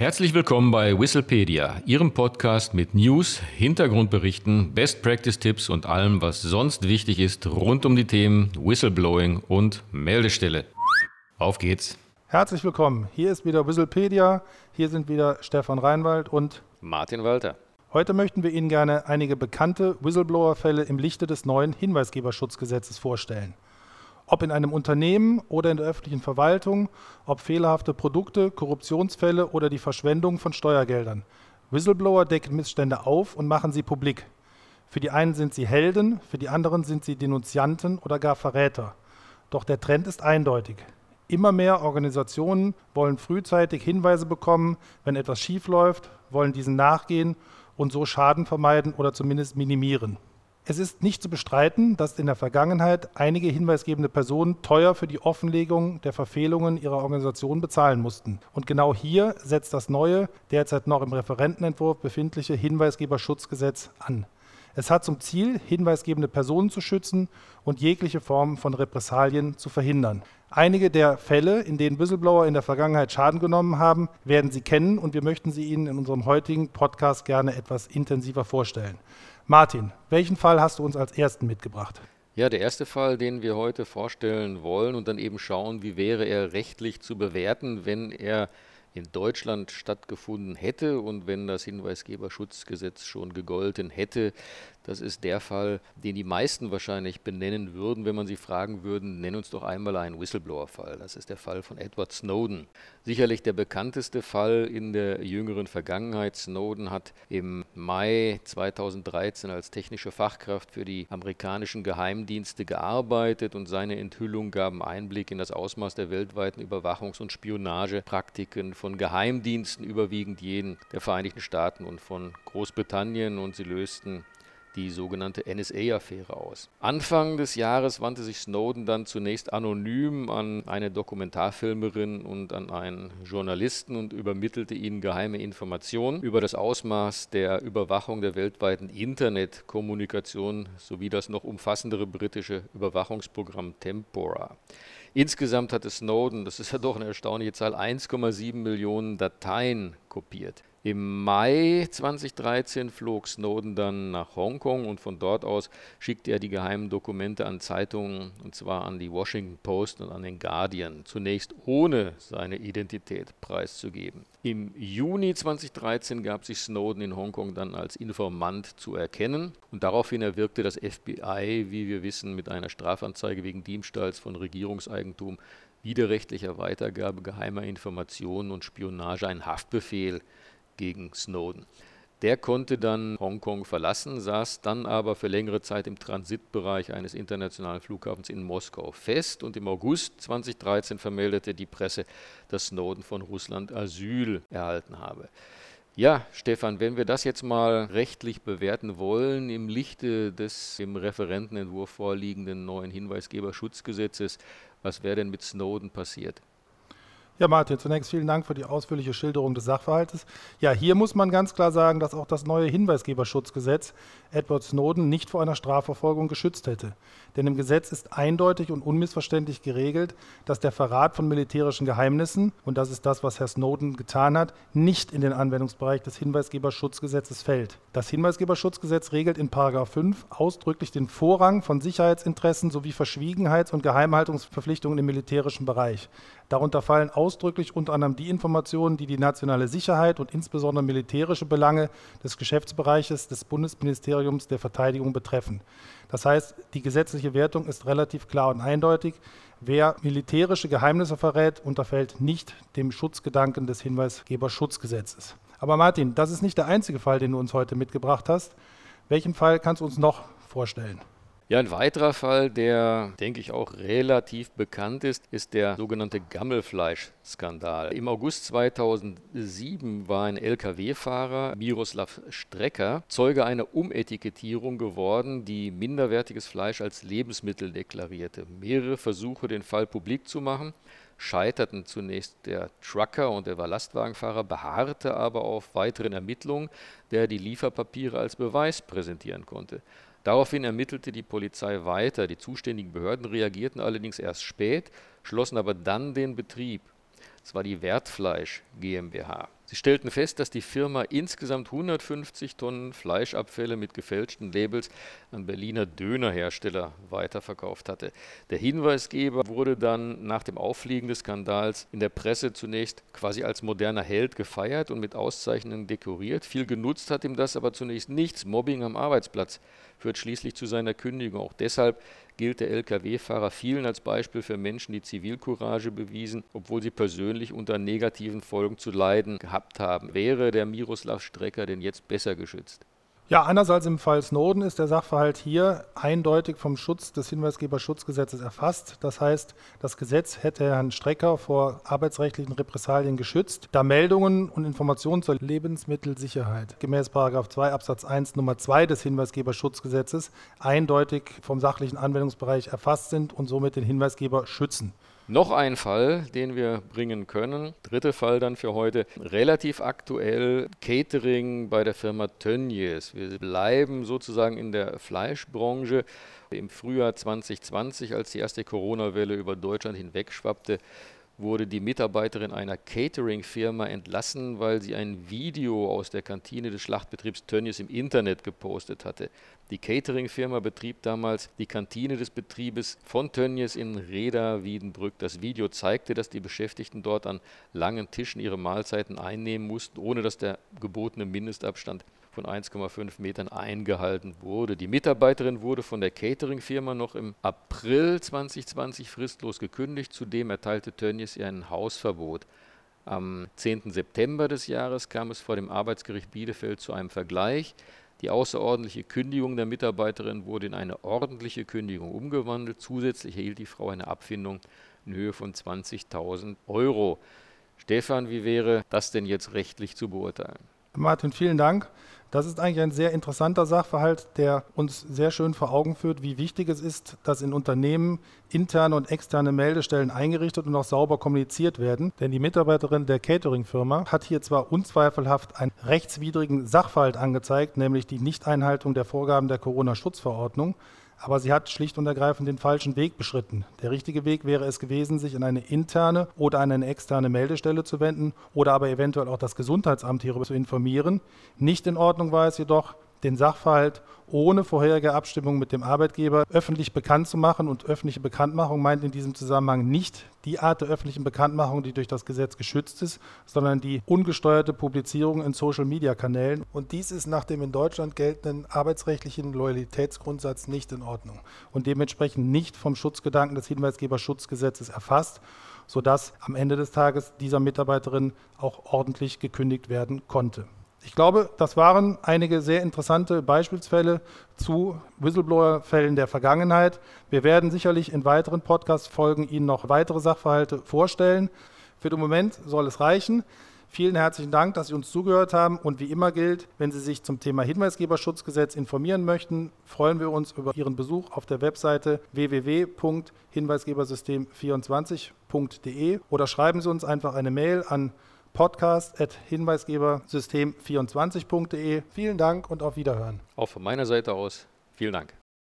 Herzlich willkommen bei Whistlepedia, Ihrem Podcast mit News, Hintergrundberichten, Best Practice Tipps und allem, was sonst wichtig ist rund um die Themen Whistleblowing und Meldestelle. Auf geht's. Herzlich willkommen. Hier ist wieder Whistlepedia. Hier sind wieder Stefan Reinwald und Martin Walter. Heute möchten wir Ihnen gerne einige bekannte Whistleblower-Fälle im Lichte des neuen Hinweisgeberschutzgesetzes vorstellen ob in einem Unternehmen oder in der öffentlichen Verwaltung, ob fehlerhafte Produkte, Korruptionsfälle oder die Verschwendung von Steuergeldern. Whistleblower decken Missstände auf und machen sie publik. Für die einen sind sie Helden, für die anderen sind sie Denunzianten oder gar Verräter. Doch der Trend ist eindeutig. Immer mehr Organisationen wollen frühzeitig Hinweise bekommen, wenn etwas schiefläuft, wollen diesen nachgehen und so Schaden vermeiden oder zumindest minimieren. Es ist nicht zu bestreiten, dass in der Vergangenheit einige hinweisgebende Personen teuer für die Offenlegung der Verfehlungen ihrer Organisation bezahlen mussten. Und genau hier setzt das neue, derzeit noch im Referentenentwurf befindliche Hinweisgeberschutzgesetz an. Es hat zum Ziel, hinweisgebende Personen zu schützen und jegliche Form von Repressalien zu verhindern. Einige der Fälle, in denen Whistleblower in der Vergangenheit Schaden genommen haben, werden Sie kennen und wir möchten sie Ihnen in unserem heutigen Podcast gerne etwas intensiver vorstellen. Martin, welchen Fall hast du uns als ersten mitgebracht? Ja, der erste Fall, den wir heute vorstellen wollen und dann eben schauen, wie wäre er rechtlich zu bewerten, wenn er in Deutschland stattgefunden hätte und wenn das Hinweisgeberschutzgesetz schon gegolten hätte, das ist der Fall, den die meisten wahrscheinlich benennen würden, wenn man sie fragen würden, nenn uns doch einmal einen Whistleblower-Fall. Das ist der Fall von Edward Snowden. Sicherlich der bekannteste Fall in der jüngeren Vergangenheit. Snowden hat im Mai 2013 als technische Fachkraft für die amerikanischen Geheimdienste gearbeitet und seine Enthüllungen gaben Einblick in das Ausmaß der weltweiten Überwachungs- und Spionagepraktiken von Geheimdiensten, überwiegend jenen der Vereinigten Staaten und von Großbritannien und sie lösten die sogenannte NSA-Affäre aus. Anfang des Jahres wandte sich Snowden dann zunächst anonym an eine Dokumentarfilmerin und an einen Journalisten und übermittelte ihnen geheime Informationen über das Ausmaß der Überwachung der weltweiten Internetkommunikation sowie das noch umfassendere britische Überwachungsprogramm Tempora. Insgesamt hatte Snowden, das ist ja doch eine erstaunliche Zahl, 1,7 Millionen Dateien kopiert. Im Mai 2013 flog Snowden dann nach Hongkong und von dort aus schickte er die geheimen Dokumente an Zeitungen, und zwar an die Washington Post und an den Guardian, zunächst ohne seine Identität preiszugeben. Im Juni 2013 gab sich Snowden in Hongkong dann als Informant zu erkennen und daraufhin erwirkte das FBI, wie wir wissen, mit einer Strafanzeige wegen Diebstahls von Regierungseigentum widerrechtlicher Weitergabe geheimer Informationen und Spionage einen Haftbefehl gegen Snowden. Der konnte dann Hongkong verlassen, saß dann aber für längere Zeit im Transitbereich eines internationalen Flughafens in Moskau fest und im August 2013 vermeldete die Presse, dass Snowden von Russland Asyl erhalten habe. Ja, Stefan, wenn wir das jetzt mal rechtlich bewerten wollen, im Lichte des im Referentenentwurf vorliegenden neuen Hinweisgeberschutzgesetzes, was wäre denn mit Snowden passiert? Ja, Martin, zunächst vielen Dank für die ausführliche Schilderung des Sachverhaltes. Ja, hier muss man ganz klar sagen, dass auch das neue Hinweisgeberschutzgesetz Edward Snowden nicht vor einer Strafverfolgung geschützt hätte. Denn im Gesetz ist eindeutig und unmissverständlich geregelt, dass der Verrat von militärischen Geheimnissen, und das ist das, was Herr Snowden getan hat, nicht in den Anwendungsbereich des Hinweisgeberschutzgesetzes fällt. Das Hinweisgeberschutzgesetz regelt in 5 ausdrücklich den Vorrang von Sicherheitsinteressen sowie Verschwiegenheits- und Geheimhaltungsverpflichtungen im militärischen Bereich. Darunter fallen ausdrücklich unter anderem die Informationen, die die nationale Sicherheit und insbesondere militärische Belange des Geschäftsbereiches des Bundesministeriums der Verteidigung betreffen. Das heißt, die gesetzliche Wertung ist relativ klar und eindeutig. Wer militärische Geheimnisse verrät, unterfällt nicht dem Schutzgedanken des Hinweisgeberschutzgesetzes. Aber Martin, das ist nicht der einzige Fall, den du uns heute mitgebracht hast. Welchen Fall kannst du uns noch vorstellen? Ja, ein weiterer Fall, der, denke ich, auch relativ bekannt ist, ist der sogenannte Gammelfleisch-Skandal. Im August 2007 war ein Lkw-Fahrer, Miroslav Strecker, Zeuge einer Umetikettierung geworden, die minderwertiges Fleisch als Lebensmittel deklarierte. Mehrere Versuche, den Fall publik zu machen, scheiterten zunächst der Trucker und der Lastwagenfahrer, beharrte aber auf weiteren Ermittlungen, der die Lieferpapiere als Beweis präsentieren konnte. Daraufhin ermittelte die Polizei weiter. Die zuständigen Behörden reagierten allerdings erst spät, schlossen aber dann den Betrieb. Es war die Wertfleisch GmbH. Sie stellten fest, dass die Firma insgesamt 150 Tonnen Fleischabfälle mit gefälschten Labels an Berliner Dönerhersteller weiterverkauft hatte. Der Hinweisgeber wurde dann nach dem Auffliegen des Skandals in der Presse zunächst quasi als moderner Held gefeiert und mit Auszeichnungen dekoriert. Viel genutzt hat ihm das aber zunächst nichts. Mobbing am Arbeitsplatz führt schließlich zu seiner Kündigung. Auch deshalb gilt der Lkw-Fahrer vielen als Beispiel für Menschen, die Zivilcourage bewiesen, obwohl sie persönlich unter negativen Folgen zu leiden gehabt haben. Wäre der Miroslav Strecker denn jetzt besser geschützt? Ja, einerseits im Fall Snowden ist der Sachverhalt hier eindeutig vom Schutz des Hinweisgeberschutzgesetzes erfasst. Das heißt, das Gesetz hätte Herrn Strecker vor arbeitsrechtlichen Repressalien geschützt, da Meldungen und Informationen zur Lebensmittelsicherheit gemäß 2 Absatz 1 Nummer 2 des Hinweisgeberschutzgesetzes eindeutig vom sachlichen Anwendungsbereich erfasst sind und somit den Hinweisgeber schützen. Noch ein Fall, den wir bringen können. Dritter Fall dann für heute. Relativ aktuell Catering bei der Firma Tönnies. Wir bleiben sozusagen in der Fleischbranche. Im Frühjahr 2020, als die erste Corona-Welle über Deutschland hinwegschwappte, wurde die Mitarbeiterin einer Catering-Firma entlassen, weil sie ein Video aus der Kantine des Schlachtbetriebs Tönnies im Internet gepostet hatte. Die Catering-Firma betrieb damals die Kantine des Betriebes von Tönnies in Reda-Wiedenbrück. Das Video zeigte, dass die Beschäftigten dort an langen Tischen ihre Mahlzeiten einnehmen mussten, ohne dass der gebotene Mindestabstand von 1,5 Metern eingehalten wurde. Die Mitarbeiterin wurde von der Catering-Firma noch im April 2020 fristlos gekündigt. Zudem erteilte Tönnies ihr ein Hausverbot. Am 10. September des Jahres kam es vor dem Arbeitsgericht Bielefeld zu einem Vergleich. Die außerordentliche Kündigung der Mitarbeiterin wurde in eine ordentliche Kündigung umgewandelt. Zusätzlich erhielt die Frau eine Abfindung in Höhe von 20.000 Euro. Stefan, wie wäre das denn jetzt rechtlich zu beurteilen? Martin, vielen Dank. Das ist eigentlich ein sehr interessanter Sachverhalt, der uns sehr schön vor Augen führt, wie wichtig es ist, dass in Unternehmen interne und externe Meldestellen eingerichtet und auch sauber kommuniziert werden. Denn die Mitarbeiterin der Catering-Firma hat hier zwar unzweifelhaft einen rechtswidrigen Sachverhalt angezeigt, nämlich die Nichteinhaltung der Vorgaben der Corona-Schutzverordnung, aber sie hat schlicht und ergreifend den falschen Weg beschritten. Der richtige Weg wäre es gewesen, sich an eine interne oder an eine externe Meldestelle zu wenden oder aber eventuell auch das Gesundheitsamt hierüber zu informieren. Nicht in Ordnung war es jedoch, den Sachverhalt ohne vorherige Abstimmung mit dem Arbeitgeber öffentlich bekannt zu machen. Und öffentliche Bekanntmachung meint in diesem Zusammenhang nicht die Art der öffentlichen Bekanntmachung, die durch das Gesetz geschützt ist, sondern die ungesteuerte Publizierung in Social-Media-Kanälen. Und dies ist nach dem in Deutschland geltenden arbeitsrechtlichen Loyalitätsgrundsatz nicht in Ordnung und dementsprechend nicht vom Schutzgedanken des Hinweisgeberschutzgesetzes erfasst, sodass am Ende des Tages dieser Mitarbeiterin auch ordentlich gekündigt werden konnte. Ich glaube, das waren einige sehr interessante Beispielsfälle zu Whistleblower-Fällen der Vergangenheit. Wir werden sicherlich in weiteren Podcast-Folgen Ihnen noch weitere Sachverhalte vorstellen. Für den Moment soll es reichen. Vielen herzlichen Dank, dass Sie uns zugehört haben. Und wie immer gilt, wenn Sie sich zum Thema Hinweisgeberschutzgesetz informieren möchten, freuen wir uns über Ihren Besuch auf der Webseite www.hinweisgebersystem24.de oder schreiben Sie uns einfach eine Mail an podcast.hinweisgebersystem24.de. Vielen Dank und auf Wiederhören. Auch von meiner Seite aus vielen Dank.